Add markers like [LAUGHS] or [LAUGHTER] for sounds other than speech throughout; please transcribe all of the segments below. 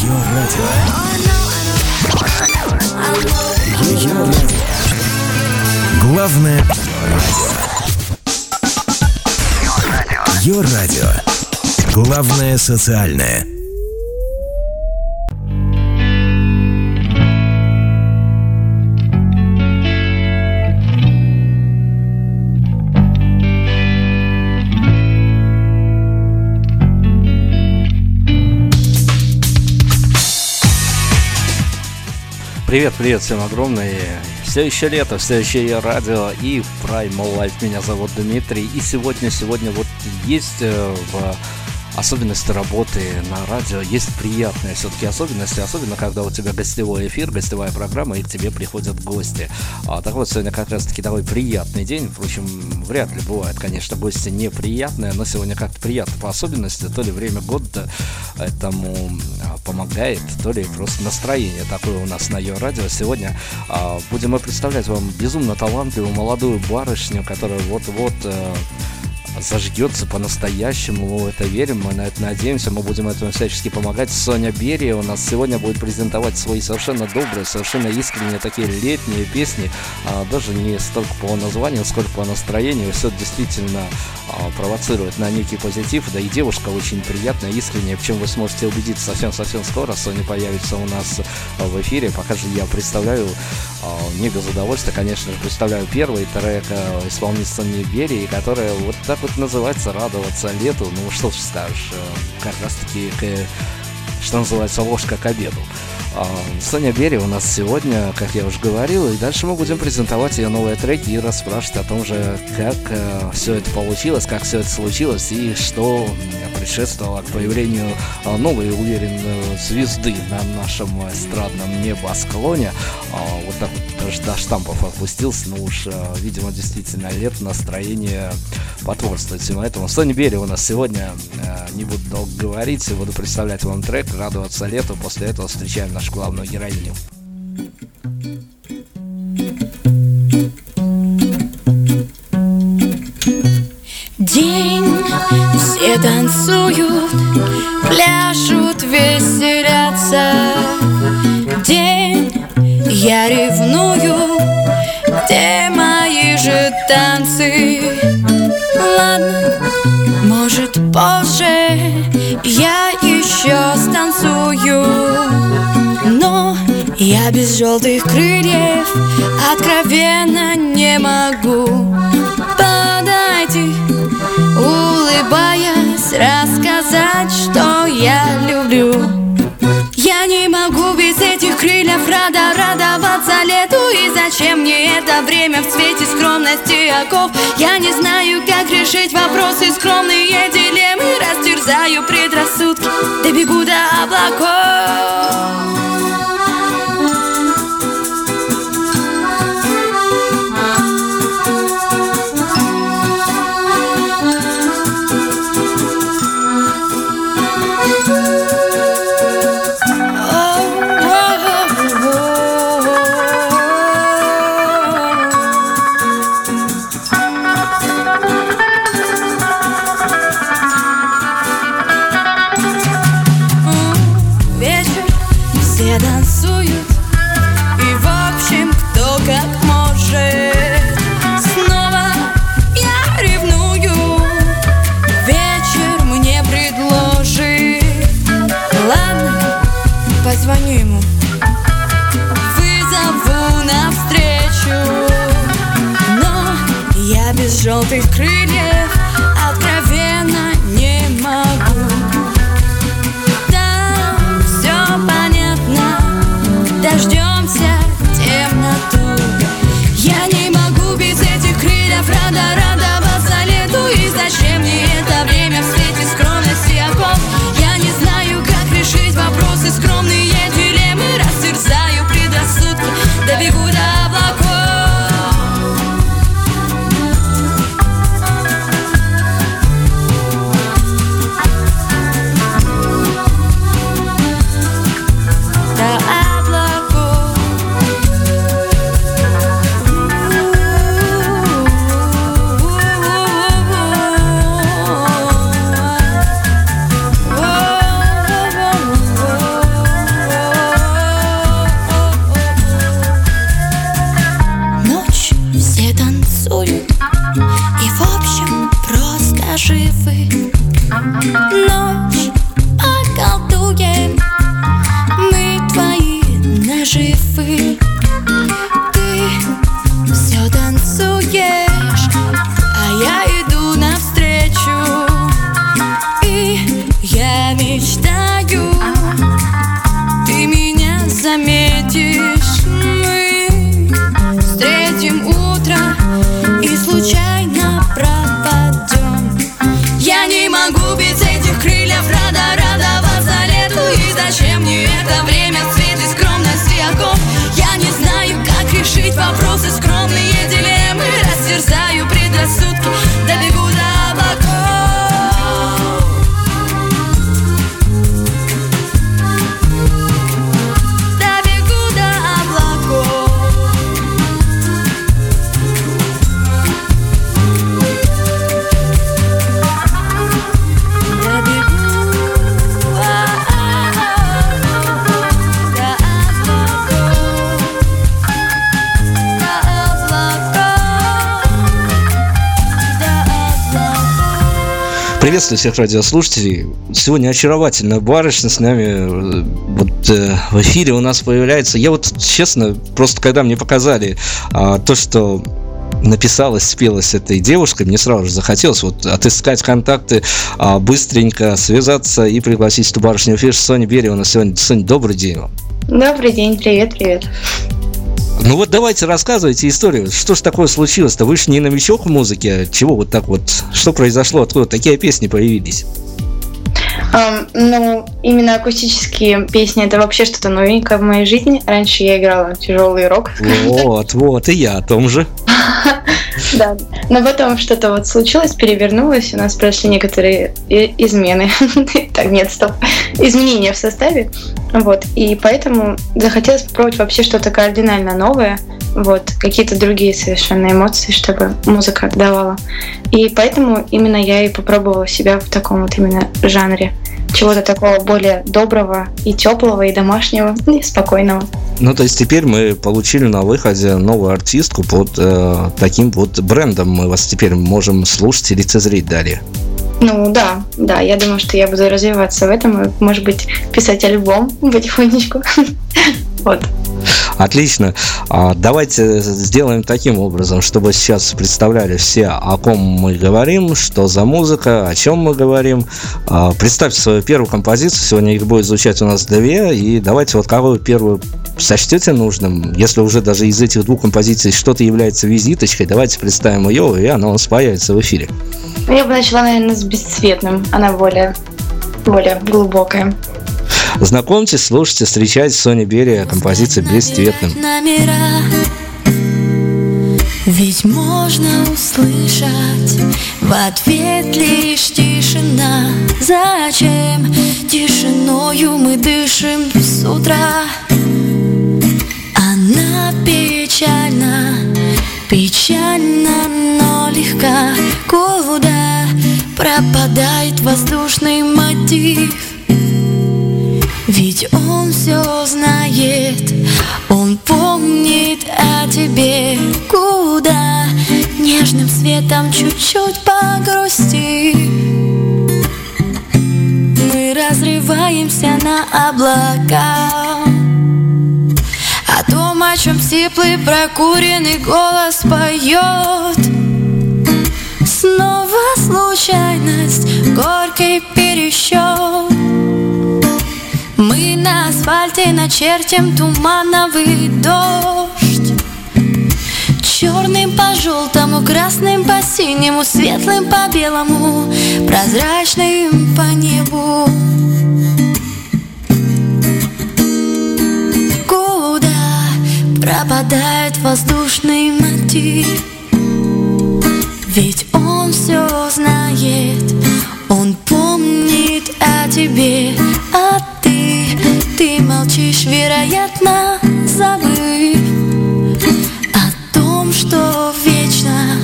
Ее радио. Ее радио. Главное радио. Ее радио. Главное социальное. Привет, привет всем огромное. Все еще лето, все еще я радио и Primal Life. Меня зовут Дмитрий. И сегодня, сегодня вот есть э, в особенности работы на радио есть приятные все-таки особенности, особенно когда у тебя гостевой эфир, гостевая программа, и к тебе приходят гости. А, так вот, сегодня как раз-таки такой приятный день, впрочем, вряд ли бывает, конечно, гости неприятные, но сегодня как-то приятно по особенности, то ли время года этому а, помогает, то ли просто настроение такое у нас на ее радио. Сегодня а, будем мы представлять вам безумно талантливую молодую барышню, которая вот-вот а, зажгется по-настоящему, мы в это верим, мы на это надеемся, мы будем этому всячески помогать. Соня Берия у нас сегодня будет презентовать свои совершенно добрые, совершенно искренние такие летние песни, а, даже не столько по названию, сколько по настроению, все действительно а, провоцирует на некий позитив, да и девушка очень приятная, искренняя, в чем вы сможете убедиться совсем-совсем скоро, Соня появится у нас в эфире, пока же я представляю а, не без удовольствия, конечно же, представляю первый трек а, исполнительницы Берии, которая вот так вот называется «Радоваться лету». Ну, что ж скажешь, как раз-таки, что называется, ложка к обеду. А, Соня Бери у нас сегодня, как я уже говорил, и дальше мы будем презентовать ее новые треки и расспрашивать о том же, как э, все это получилось, как все это случилось и что предшествовало к появлению э, новой уверенной звезды на нашем эстрадном небосклоне. Э, вот даже до штампов опустился, но уж, э, видимо, действительно лет настроение потворствует всему этому. Соня Бери у нас сегодня, э, не буду долго говорить, буду представлять вам трек «Радоваться лету», после этого встречаем нашу главную героиню. День, все танцуют, без желтых крыльев. Откровенно не могу. Подойти, улыбаясь, рассказать, что я люблю. Я не могу без этих крыльев рада радоваться лету. И зачем мне это время в цвете скромности оков? Я не знаю, как решить вопросы скромные дилеммы. Растерзаю предрассудки, добегу до облаков Я не могу без этих крыльев рада радоваться лету И зачем мне это время? Приветствую всех радиослушателей. Сегодня очаровательная барышня с нами вот э, в эфире у нас появляется. Я вот честно, просто когда мне показали а, то, что написалась, спелась этой девушкой, мне сразу же захотелось вот отыскать контакты, а, быстренько связаться и пригласить эту барышню в эфир. Соня Берия у нас сегодня. Соня, добрый день. Добрый день, привет, привет. Ну вот давайте рассказывайте историю. Что ж такое случилось-то? Вы же не новичок в музыке. Чего вот так вот? Что произошло? Откуда такие песни появились? Um, ну, именно акустические песни это вообще что-то новенькое в моей жизни. Раньше я играла тяжелый рок. Вот, вот, и я о том же. [LAUGHS] Да, но потом что-то вот случилось, перевернулось, у нас произошли некоторые измены. [LAUGHS] Так, нет, стоп. Изменения в составе. Вот, и поэтому захотелось попробовать вообще что-то кардинально новое, вот, какие-то другие совершенно эмоции, чтобы музыка давала. И поэтому именно я и попробовала себя в таком вот именно жанре чего-то такого более доброго и теплого, и домашнего, и спокойного. Ну, то есть теперь мы получили на выходе новую артистку под э, таким вот брендом. Мы вас теперь можем слушать и лицезреть далее. Ну да, да, я думаю, что я буду развиваться в этом и, может быть, писать альбом потихонечку. [LAUGHS] Вот. Отлично. А, давайте сделаем таким образом, чтобы сейчас представляли все, о ком мы говорим, что за музыка, о чем мы говорим. А, представьте свою первую композицию. Сегодня их будет звучать у нас две. И давайте вот какую первую сочтете нужным, если уже даже из этих двух композиций что-то является визиточкой, давайте представим ее, и она у нас появится в эфире. Я бы начала, наверное, с бесцветным. Она более, более глубокая. Знакомьтесь, слушайте, встречайте Соня Берия, композиция «Бесцветным». Ведь можно услышать в ответ лишь тишина Зачем тишиною мы дышим с утра? Она печальна, печальна, но легка Куда пропадает воздушный мотив? Ведь он все знает, он помнит о тебе. Куда нежным светом чуть-чуть погрусти? Мы разрываемся на облака. О том, о чем теплый прокуренный голос поет Снова случайность, горький пересчет асфальте начертим тумановый дождь Черным по желтому, красным по синему, светлым по белому, прозрачным по небу. Куда пропадает воздушный мотив? Ведь он все знает, он помнит о тебе, о молчишь, вероятно, забыв О том, что вечно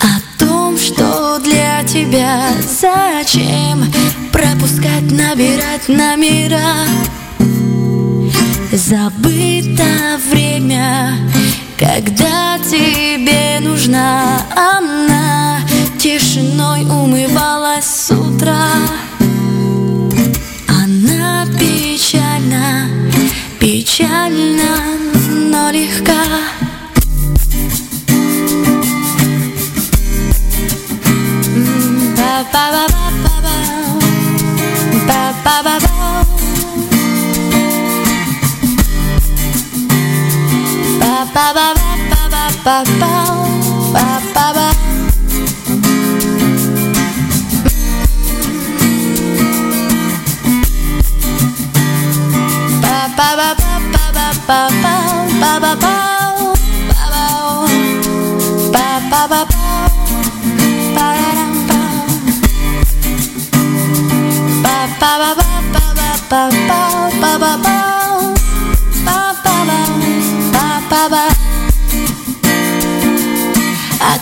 О том, что для тебя Зачем пропускать, набирать номера Забыто время, когда тебе нужна она. Тишиной умывалась с утра печально, но легка. Ba-ba-ba-ba-ba-ba О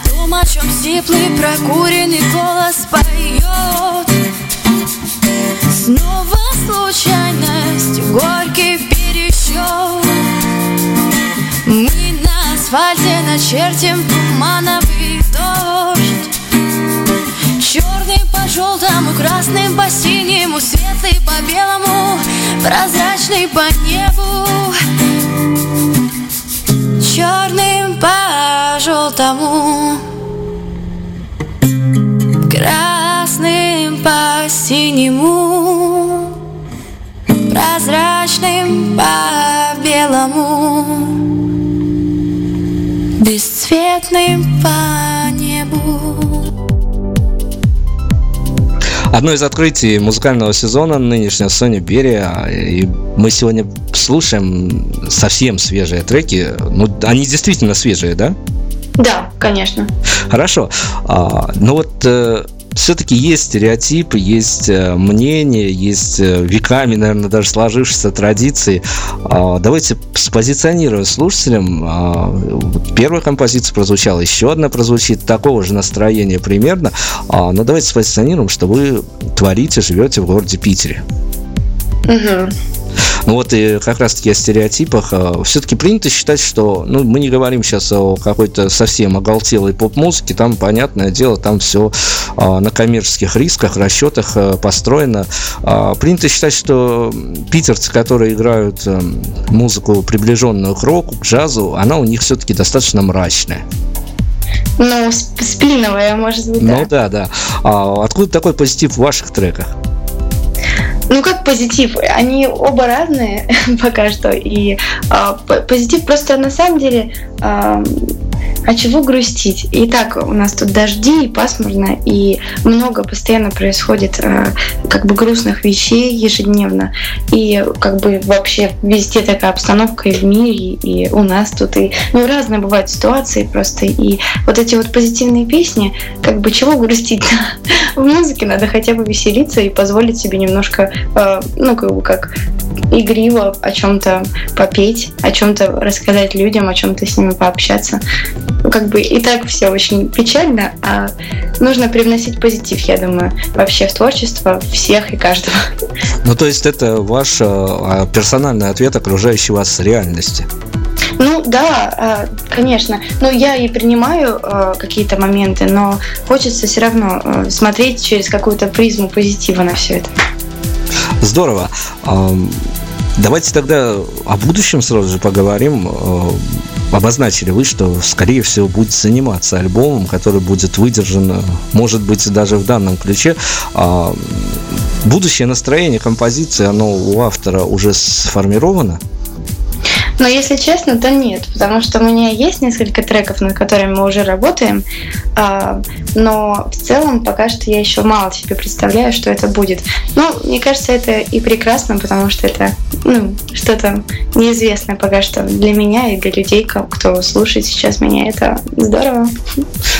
том, о чем теплый прокуренный голос поет Снова случайность, горький пересчет Мы на асфальте начертим Прозрачный по небу Черным по желтому Красным по синему Прозрачным по белому Бесцветным по небу Одно из открытий музыкального сезона нынешнего Сони Берия. И мы сегодня слушаем совсем свежие треки. Ну, они действительно свежие, да? Да, конечно. Хорошо. А, ну вот э, все-таки есть стереотипы, есть э, мнения, есть э, веками, наверное, даже сложившиеся традиции. А, давайте спозиционируем слушателям. А, первая композиция прозвучала, еще одна прозвучит, такого же настроения примерно. А, но давайте спозиционируем, что вы творите, живете в городе Питере. Угу. Ну вот и как раз-таки о стереотипах. А, Все-таки принято считать, что, ну, мы не говорим сейчас о какой-то совсем оголтелой поп-музыке, там, понятное дело, там все а, на коммерческих рисках, расчетах а, построено. Принято считать, что питерцы, которые играют музыку, приближенную к року, к джазу, она у них все-таки достаточно мрачная. Ну, сплиновая, может быть, да. Ну да, да. А откуда такой позитив в ваших треках? Ну, как позитив? Они оба разные [LAUGHS] пока что. И э, позитив просто на самом деле э, а чего грустить? И так у нас тут дожди, и пасмурно, и много постоянно происходит э, как бы грустных вещей ежедневно. И как бы вообще везде такая обстановка и в мире, и у нас тут, и ну, разные бывают ситуации просто. И вот эти вот позитивные песни, как бы чего грустить? [LAUGHS] в музыке надо хотя бы веселиться и позволить себе немножко, э, ну, как бы как игриво о чем-то попеть, о чем-то рассказать людям, о чем-то с ними пообщаться как бы и так все очень печально, а нужно привносить позитив, я думаю, вообще в творчество всех и каждого. Ну, то есть это ваш а, персональный ответ окружающей вас реальности? Ну да, а, конечно. Ну я и принимаю а, какие-то моменты, но хочется все равно смотреть через какую-то призму позитива на все это. Здорово. Давайте тогда о будущем сразу же поговорим обозначили вы, что, скорее всего, будет заниматься альбомом, который будет выдержан, может быть, даже в данном ключе. А будущее настроение композиции, оно у автора уже сформировано? Но если честно, то нет, потому что у меня есть несколько треков, над которыми мы уже работаем, а, но в целом пока что я еще мало себе представляю, что это будет. Но мне кажется, это и прекрасно, потому что это ну, что-то неизвестное пока что для меня и для людей, кто слушает сейчас меня. Это здорово.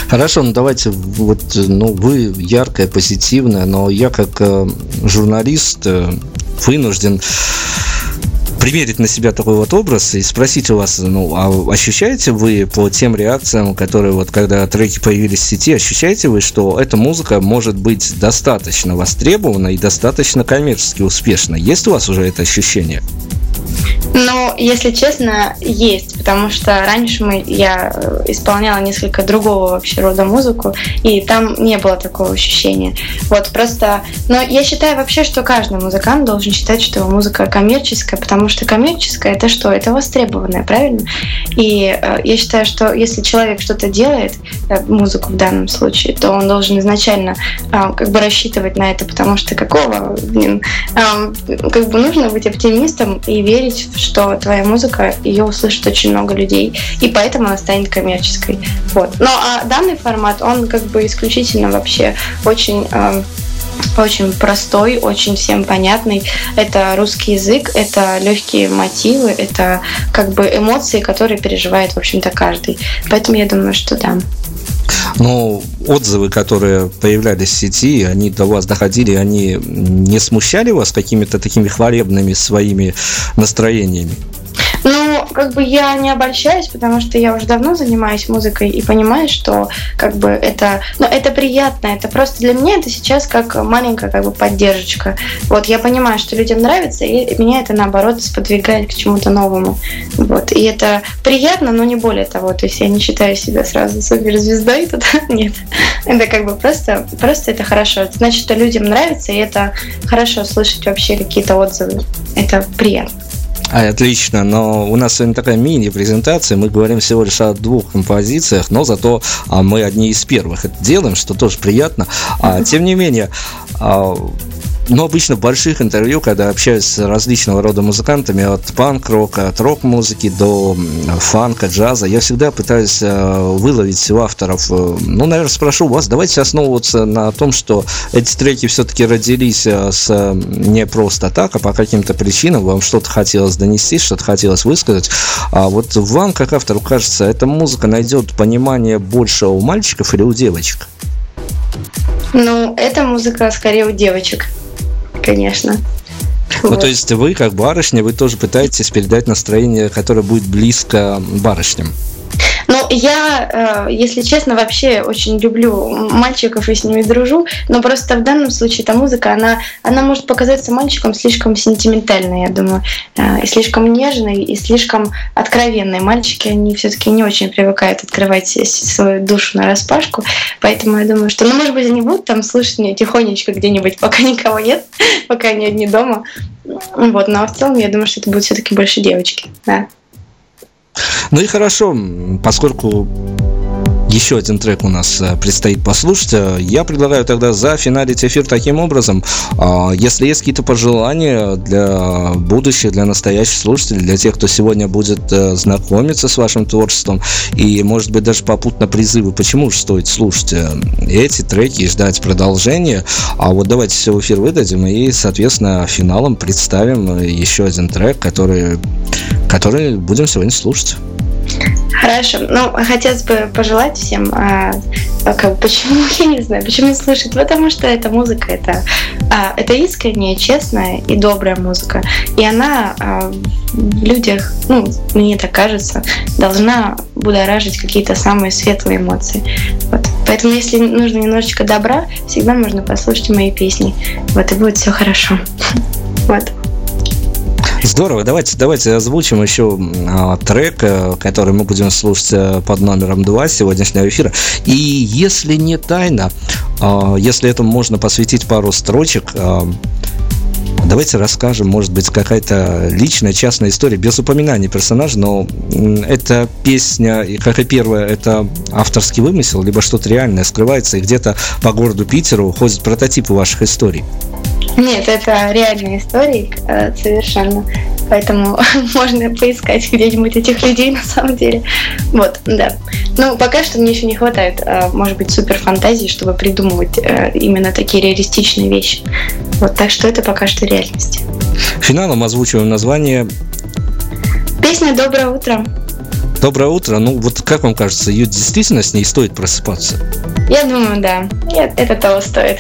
Хорошо, ну давайте, вот, ну, вы яркая, позитивная, но я как э, журналист э, вынужден примерить на себя такой вот образ и спросить у вас, ну, а ощущаете вы по тем реакциям, которые вот когда треки появились в сети, ощущаете вы, что эта музыка может быть достаточно востребована и достаточно коммерчески успешна? Есть у вас уже это ощущение? Ну, если честно, есть, потому что раньше мы, я э, исполняла несколько другого вообще рода музыку, и там не было такого ощущения. Вот, просто... Но я считаю вообще, что каждый музыкант должен считать, что его музыка коммерческая, потому что коммерческая — это что? Это востребованное, правильно? И э, я считаю, что если человек что-то делает, э, музыку в данном случае, то он должен изначально э, как бы рассчитывать на это, потому что какого, блин, э, как бы нужно быть оптимистом и верить что твоя музыка, ее услышит очень много людей, и поэтому она станет коммерческой. Вот. Но а данный формат, он как бы исключительно вообще очень э, очень простой, очень всем понятный. Это русский язык, это легкие мотивы, это как бы эмоции, которые переживает, в общем-то, каждый. Поэтому я думаю, что да. Но отзывы, которые появлялись в сети, они до вас доходили, они не смущали вас какими-то такими хвалебными своими настроениями? Ну, как бы я не обольщаюсь, потому что я уже давно занимаюсь музыкой и понимаю, что как бы это, ну, это приятно, это просто для меня это сейчас как маленькая как бы поддержка. Вот, я понимаю, что людям нравится, и меня это наоборот сподвигает к чему-то новому. Вот, и это приятно, но не более того. То есть я не считаю себя сразу суперзвездой, тут [LAUGHS] нет. Это как бы просто, просто это хорошо. Это значит, что людям нравится, и это хорошо слышать вообще какие-то отзывы. Это приятно. А, отлично, но у нас сегодня такая мини-презентация, мы говорим всего лишь о двух композициях, но зато а, мы одни из первых это делаем, что тоже приятно. А, тем не менее, а, но обычно в больших интервью, когда общаюсь с различного рода музыкантами, от панк-рока, от рок-музыки до фанка, джаза, я всегда пытаюсь э, выловить у авторов, э, ну, наверное, спрошу вас, давайте основываться на том, что эти треки все-таки родились э, с не просто так, а по каким-то причинам, вам что-то хотелось донести, что-то хотелось высказать. А вот вам, как автору, кажется, эта музыка найдет понимание больше у мальчиков или у девочек? Ну, эта музыка скорее у девочек конечно. Ну, вот. то есть вы, как барышня, вы тоже пытаетесь передать настроение, которое будет близко барышням. Ну, я, э, если честно, вообще очень люблю мальчиков и с ними дружу, но просто в данном случае эта музыка, она, она может показаться мальчикам слишком сентиментальной, я думаю, э, и слишком нежной, и слишком откровенной. Мальчики, они все-таки не очень привыкают открывать свою душу на распашку, поэтому я думаю, что, ну, может быть, они будут там слушать меня тихонечко где-нибудь, [LAUGHS] пока никого нет, пока они одни дома. Вот, но в целом я думаю, что это будут все-таки больше девочки, да. Ну и хорошо, поскольку еще один трек у нас э, предстоит послушать. Э, я предлагаю тогда зафиналить эфир таким образом. А, если есть какие-то пожелания для будущих, для настоящих слушателей, для тех, кто сегодня будет э, знакомиться с вашим творчеством, и, может быть, даже попутно призывы, почему же стоит слушать эти треки и ждать продолжения. А вот давайте все в эфир выдадим и, соответственно, финалом представим еще один трек, который, который будем сегодня слушать. Хорошо. Ну, хотелось бы пожелать всем, а, как, почему, [LAUGHS] я не знаю, почему не слышат, потому что эта музыка, это, а, это искренняя, честная и добрая музыка. И она а, в людях, ну, мне так кажется, должна будоражить какие-то самые светлые эмоции. Вот. Поэтому, если нужно немножечко добра, всегда можно послушать мои песни. Вот, и будет все хорошо. [LAUGHS] Вот. Здорово, давайте, давайте озвучим еще а, трек, э, который мы будем слушать э, под номером 2 сегодняшнего эфира. И если не тайна, а, если этому можно посвятить пару строчек, а, Давайте расскажем, может быть, какая-то личная, частная история, без упоминания персонажа, но эта песня, как и первая, это авторский вымысел, либо что-то реальное скрывается, и где-то по городу Питеру ходят прототипы ваших историй. Нет, это реальные истории э, совершенно. Поэтому [LAUGHS] можно поискать где-нибудь этих людей на самом деле. Вот, да. Ну, пока что мне еще не хватает, э, может быть, супер фантазии, чтобы придумывать э, именно такие реалистичные вещи. Вот, так что это пока что реальность. Финалом озвучиваем название. Песня «Доброе утро». Доброе утро. Ну, вот как вам кажется, ее действительно с ней стоит просыпаться? Я думаю, да. Нет, это того стоит.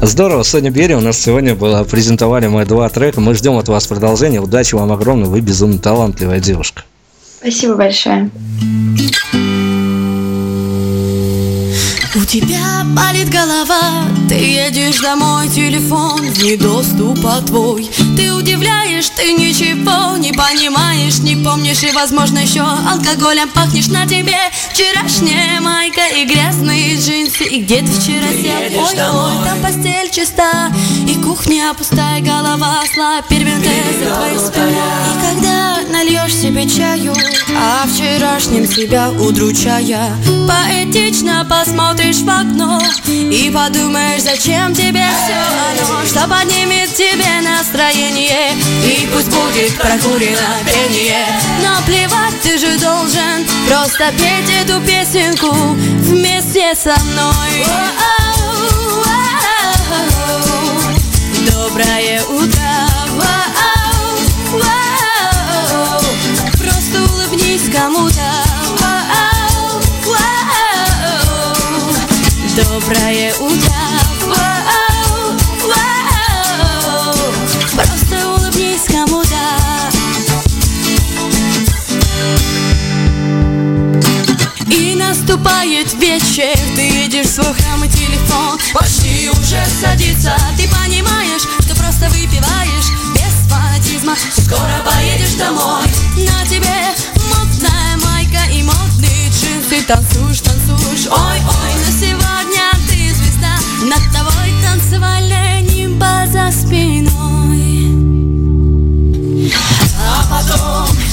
Здорово, Соня Берия у нас сегодня была. Презентовали мы два трека. Мы ждем от вас продолжения. Удачи вам огромное. Вы безумно талантливая девушка. Спасибо большое. У тебя болит голова, ты едешь домой, телефон вне доступа твой. Ты удивляешь, ты ничего не понимаешь, не помнишь И, возможно, еще алкоголем пахнешь. На тебе Вчерашняя майка и грязные джинсы. И где ты вчера сел, ой, ой, там постель чиста И кухня пустая, голова зла, первенты за твоей спиной И когда нальешь себе чаю, а вчерашним себя удручая Поэтично посмотришь в окно И подумаешь, зачем тебе все оно Что поднимет тебе настроение? И пусть будет прокурено пение. Но плевать ты же должен Просто петь эту песенку Вместе со мной. Доброе утро вечер Ты едешь в свой храм и телефон. Почти уже садится Ты понимаешь, что просто выпиваешь Без фанатизма. Скоро поедешь домой. На тебе модная майка и модные джинсы. Танцуешь, танцуешь, ой-ой На сегодня ты звезда. Над тобой танцевальная нимба за спиной. А потом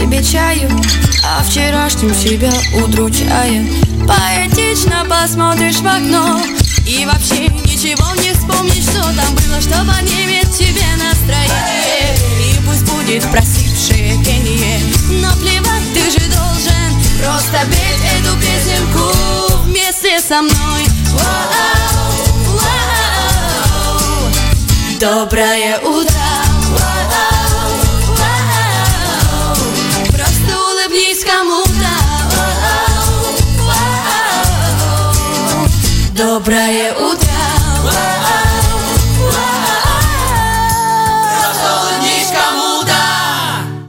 себе чаю А вчерашним себя удручая Поэтично посмотришь в окно И вообще ничего не вспомнишь, что там было Что поднимет тебе настроение И пусть будет просившее пение Но плевать ты же должен Просто петь эту песенку вместе со мной. Доброе утро. cobra é o.